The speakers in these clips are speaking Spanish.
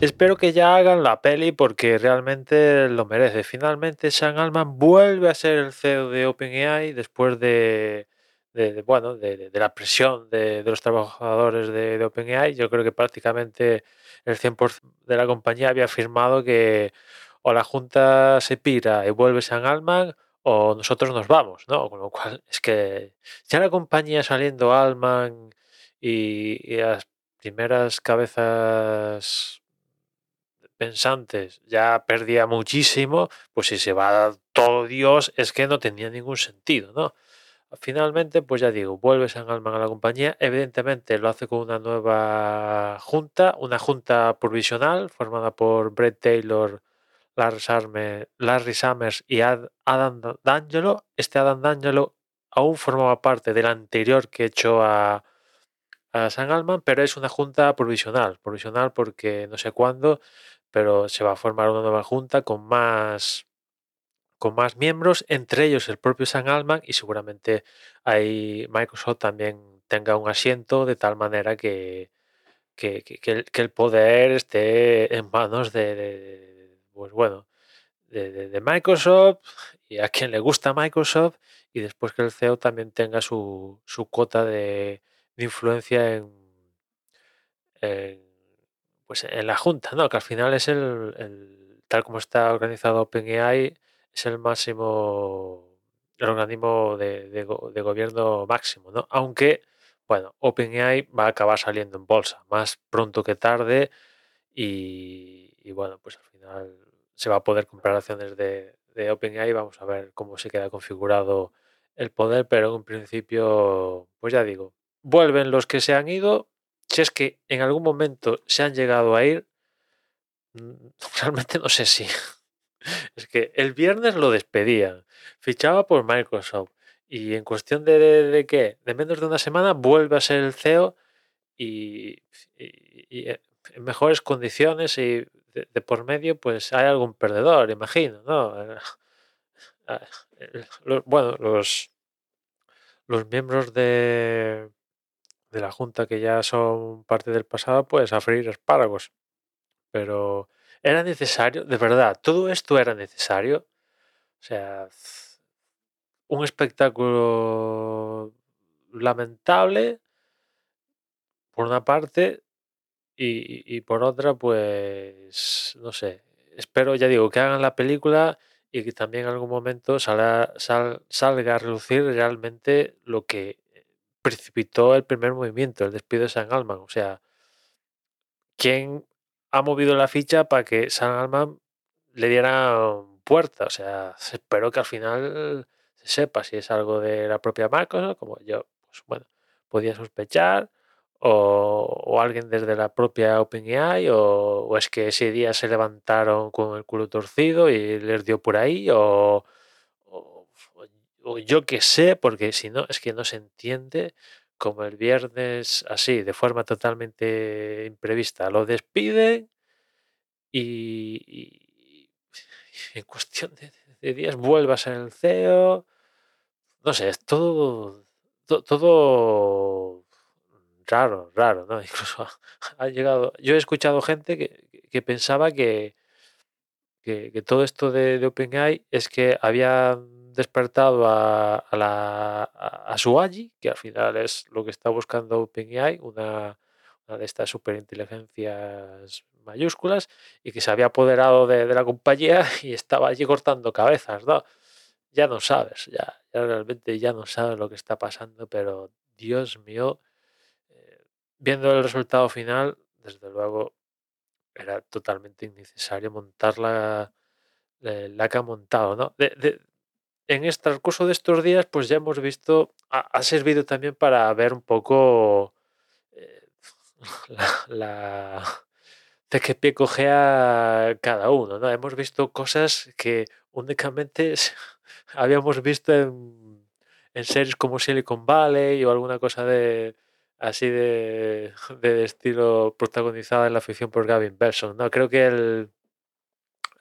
espero que ya hagan la peli porque realmente lo merece. Finalmente, Sam Altman vuelve a ser el CEO de OpenAI después de, de, bueno, de, la presión de, los trabajadores de, OpenAI. Yo creo que prácticamente el 100% de la compañía había afirmado que o la junta se pira y vuelve San Altman o nosotros nos vamos, ¿no? Con lo cual es que ya la compañía saliendo Altman y, las primeras cabezas pensantes ya perdía muchísimo, pues si se va todo Dios es que no tenía ningún sentido, ¿no? Finalmente, pues ya digo, vuelve San Alman a la compañía. Evidentemente lo hace con una nueva junta, una junta provisional formada por Brett Taylor, Larry, Summers y Adam D'Angelo. Este Adam D'Angelo aún formaba parte del anterior que echó a, a San Alman, pero es una junta provisional. Provisional porque no sé cuándo, pero se va a formar una nueva junta con más con más miembros, entre ellos el propio San Alman y seguramente ahí Microsoft también tenga un asiento de tal manera que, que, el, poder esté en manos de, pues bueno, de, Microsoft y a quien le gusta Microsoft y después que el CEO también tenga su, su cuota de, influencia en, pues en la junta, ¿no? que al final es el, tal como está organizado OpenAI es el máximo, el organismo de, gobierno máximo, ¿no? Aunque, bueno, OpenAI va a acabar saliendo en bolsa, más pronto que tarde, y, bueno, pues al final se va a poder comprar acciones de, de OpenAI, vamos a ver cómo se queda configurado el poder, pero en principio, pues ya digo, vuelven los que se han ido, si es que en algún momento se han llegado a ir, mm, realmente no sé si es que el viernes lo despedían, fichaba por Microsoft y en cuestión de, de, qué, de menos de una semana vuelve a ser el CEO y, eh, en mejores condiciones y de, por medio pues hay algún perdedor, imagino, ¿no? Ah, bueno, los, los miembros de, de la Junta que ya son parte del pasado, pues a freír espárragos. Pero ¿Era necesario? De verdad, ¿todo esto era necesario? O sea, un espectáculo lamentable por una parte y, por otra, pues, no sé, espero, ya digo, que hagan la película y que también en algún momento salga, salga a relucir realmente lo que precipitó el primer movimiento, el despido de San Alman. O sea, ¿quién ha movido la ficha para que San Alman le diera puerta. O sea, espero que al final se sepa si es algo de la propia Microsoft, como yo, pues bueno, podía sospechar, o, alguien desde la propia OpenAI, o, o, es que ese día se levantaron con el culo torcido y les dio por ahí, o, yo qué sé, porque si no, es que no se entiende como el viernes, así, de forma totalmente imprevista, lo despiden y, en cuestión de, días vuelve a ser el CEO. No sé, es todo, todo, raro, raro, ¿no? Incluso ha, llegado, yo he escuchado gente que, pensaba que, que, todo esto de, de OpenAI es que había despertado a, a, la, a, que al final es lo que está buscando OpenAI, una, una de estas superinteligencias mayúsculas, y que se había apoderado de, la compañía y estaba allí cortando cabezas, ¿no? Ya no sabes, ya, ya realmente ya no sabes lo que está pasando, pero Dios mío, eh, viendo el resultado final, desde luego era totalmente innecesario montar la, la, que ha montado, ¿no? de, en este transcurso de estos días, pues ya hemos visto, ha, servido también para ver un poco eh, la, de qué pie cogea cada uno, ¿no? Hemos visto cosas que únicamente habíamos visto en, en, series como Silicon Valley o alguna cosa de así de, de estilo protagonizada en la ficción por Gavin Belson, ¿no? Creo que el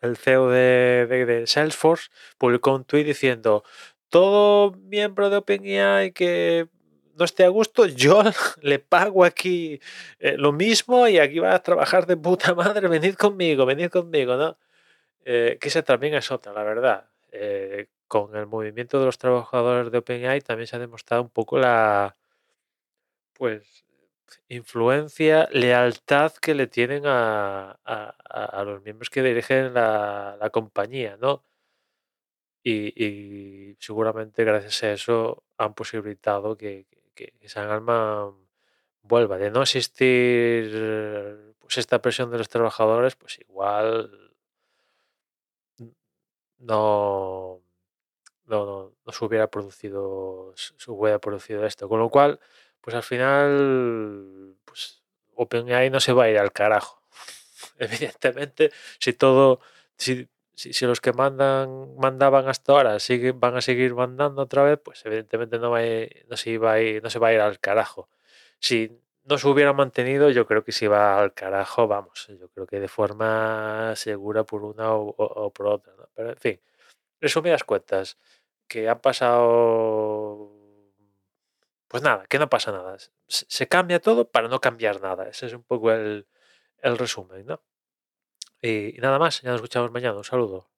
el CEO de, Salesforce, publicó un tweet diciendo, todo miembro de OpenAI que no esté a gusto, yo le pago aquí eh, lo mismo y aquí va a trabajar de puta madre, venid conmigo, venid conmigo, ¿no? Eh, que esa también es otra, la verdad. Eh, con el movimiento de los trabajadores de OpenAI también se ha demostrado un poco la pues influencia, lealtad que le tienen a, los miembros que dirigen la, la compañía, ¿no? Y, seguramente gracias a eso han posibilitado que, que, San Alma vuelva. De no existir pues esta presión de los trabajadores, pues igual no, no, no, se hubiera producido se hubiera producido esto. Con lo cual, pues al final, pues OpenAI no se va a ir al carajo. Evidentemente, si todo, si si, los que mandan mandaban hasta ahora siguen, van a seguir mandando otra vez, pues evidentemente no, va no, se iba a ir, no se va a ir al carajo. Si no se hubiera mantenido, yo creo que se iba al carajo, vamos, yo creo que de forma segura por una o, por otra. Pero en fin, resumidas cuentas, que ha pasado... Pues nada, que no pasa nada. Se, cambia todo para no cambiar nada. Ese es un poco el, el resumen, ¿no? Y, nada más, ya nos escuchamos mañana. Un saludo.